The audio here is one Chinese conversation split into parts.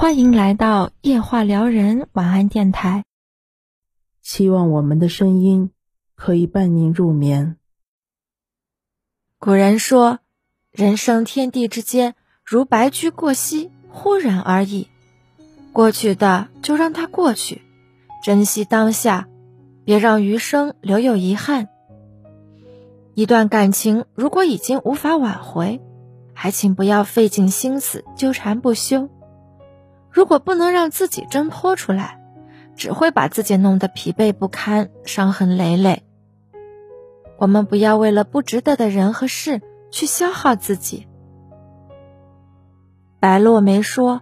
欢迎来到夜话撩人晚安电台。希望我们的声音可以伴您入眠。古人说：“人生天地之间，如白驹过隙，忽然而已。过去的就让它过去，珍惜当下，别让余生留有遗憾。一段感情如果已经无法挽回，还请不要费尽心思纠缠不休。如果不能让自己挣脱出来，只会把自己弄得疲惫不堪、伤痕累累。”我们不要为了不值得的人和事去消耗自己。白落梅说：“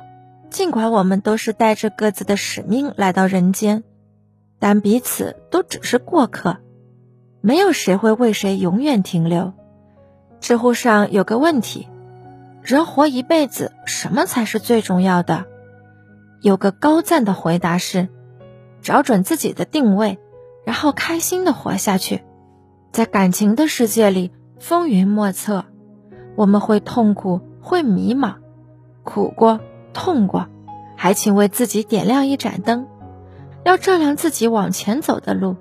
尽管我们都是带着各自的使命来到人间，但彼此都只是过客，没有谁会为谁永远停留。”知乎上有个问题：“人活一辈子，什么才是最重要的？”有个高赞的回答是：“找准自己的定位，然后开心的活下去。”在感情的世界里，风云莫测，我们会痛苦，会迷茫，苦过，痛过，还请为自己点亮一盏灯，要照亮自己往前走的路。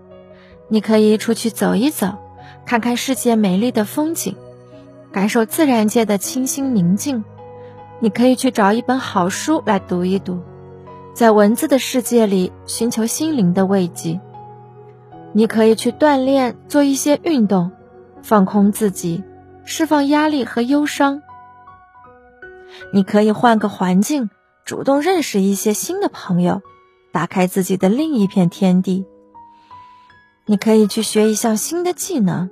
你可以出去走一走，看看世界美丽的风景，感受自然界的清新宁静。你可以去找一本好书来读一读，在文字的世界里寻求心灵的慰藉。你可以去锻炼，做一些运动，放空自己，释放压力和忧伤。你可以换个环境，主动认识一些新的朋友，打开自己的另一片天地。你可以去学一项新的技能，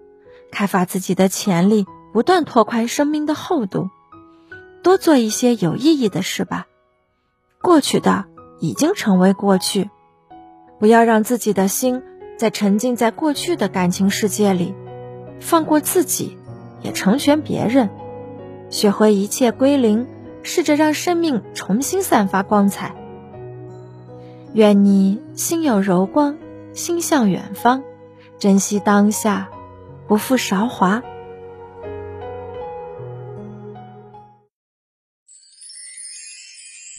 开发自己的潜力，不断拓宽生命的厚度。多做一些有意义的事吧。过去的已经成为过去，不要让自己的心。在沉浸在过去的感情世界里，放过自己，也成全别人，学会一切归零，试着让生命重新散发光彩。愿你心有柔光，心向远方，珍惜当下，不负韶华。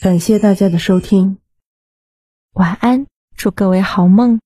感谢大家的收听，晚安，祝各位好梦。